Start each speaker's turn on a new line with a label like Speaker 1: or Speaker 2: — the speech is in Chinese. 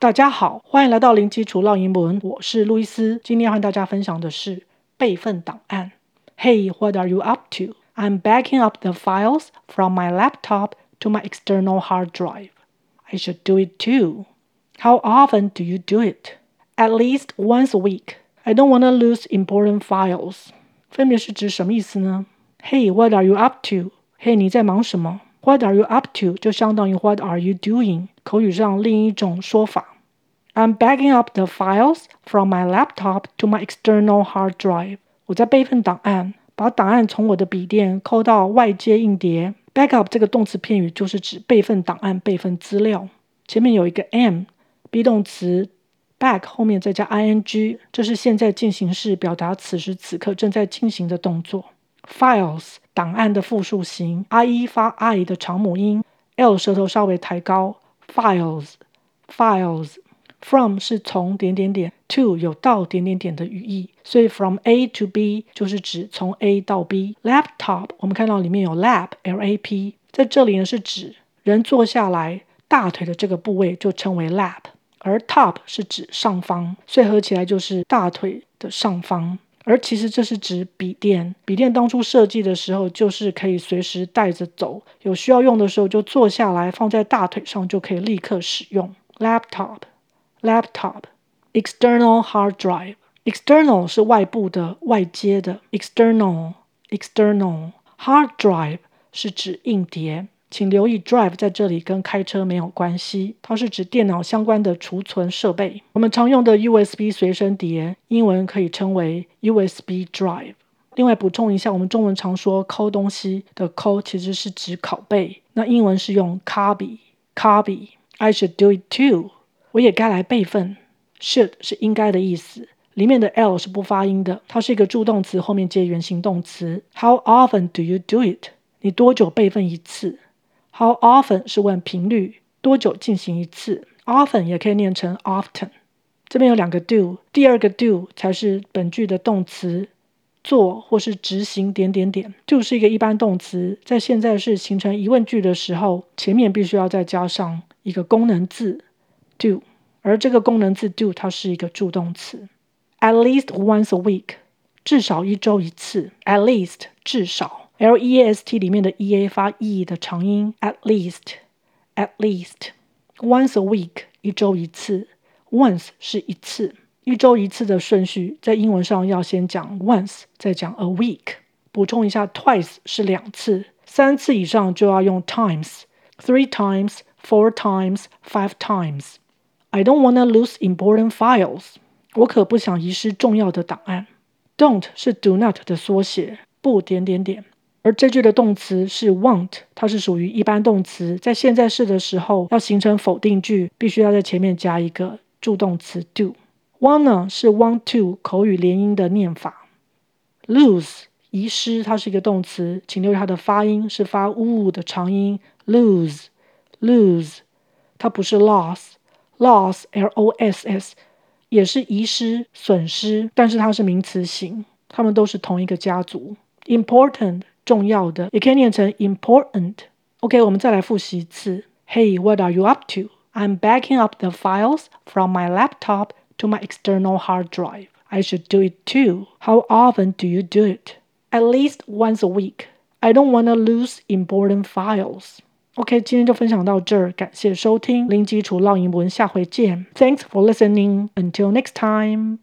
Speaker 1: 大家好，欢迎来到零基础绕英文，我是路易斯。今天要和大家分享的是备份档案。Hey, what are you up to? I'm backing up the files from my laptop to my external hard drive. I should do it too. How often do you do it? At least once a week. I don't want to lose important files. 分别是指什么意思呢？Hey, what are you up to? Hey，你在忙什么 ？What are you up to? 就相当于 What are you doing? 口语上另一种说法。I'm backing up the files from my laptop to my external hard drive. 我在备份档案，把档案从我的笔电扣到外接硬碟。Backup 这个动词片语就是指备份档案、备份资料。前面有一个 am，be 动词 back 后面再加 ing，这是现在进行式，表达此时此刻正在进行的动作。Files 档案的复数形，i 发 i 的长母音，l 舌头稍微抬高。Files，files，from 是从点点点，to 有到点点点的语义，所以 from A to B 就是指从 A 到 B。Laptop 我们看到里面有 lap，L-A-P，在这里呢是指人坐下来大腿的这个部位就称为 lap，而 top 是指上方，所以合起来就是大腿的上方。而其实这是指笔电，笔电当初设计的时候就是可以随时带着走，有需要用的时候就坐下来放在大腿上就可以立刻使用。Laptop。Laptop, external hard drive. External 是外部的、外接的。External, external hard drive 是指硬碟。请留意，drive 在这里跟开车没有关系，它是指电脑相关的储存设备。我们常用的 USB 随身碟，英文可以称为 USB drive。另外补充一下，我们中文常说抠东西的抠，其实是指拷贝，那英文是用 copy, copy. I should do it too. 我也该来备份，should 是应该的意思，里面的 l 是不发音的，它是一个助动词，后面接原形动词。How often do you do it？你多久备份一次？How often 是问频率，多久进行一次？Often 也可以念成 often。这边有两个 do，第二个 do 才是本句的动词，做或是执行点点点。do 是一个一般动词，在现在式形成疑问句的时候，前面必须要再加上一个功能字。do，而这个功能字 do 它是一个助动词。At least once a week，至少一周一次。At least 至少 L E S T 里面的 E A 发 E 的长音。At least，at least once a week 一周一次。Once 是一次，一周一次的顺序在英文上要先讲 once，再讲 a week。补充一下，twice 是两次，三次以上就要用 times。Three times, four times, five times。I don't wanna lose important files。我可不想遗失重要的档案。Don't 是 do not 的缩写，不点点点。而这句的动词是 want，它是属于一般动词，在现在式的时候要形成否定句，必须要在前面加一个助动词 do。Wanna 是 want to 口语连音的念法。Lose 遗失，它是一个动词，请留意它的发音是发 u 的长音。Lose lose，它不是 loss。loss l o s s 也是遗失、损失，但是它是名词型，它们都是同一个家族。important 重要的，也可以念成 important。OK，我们再来复习一次。Hey, what are you up to? I'm backing up the files from my laptop to my external hard drive. I should do it too. How often do you do it? At least once a week. I don't want to lose important files. OK，今天就分享到这儿，感谢收听零基础绕英文，下回见。Thanks for listening. Until next time.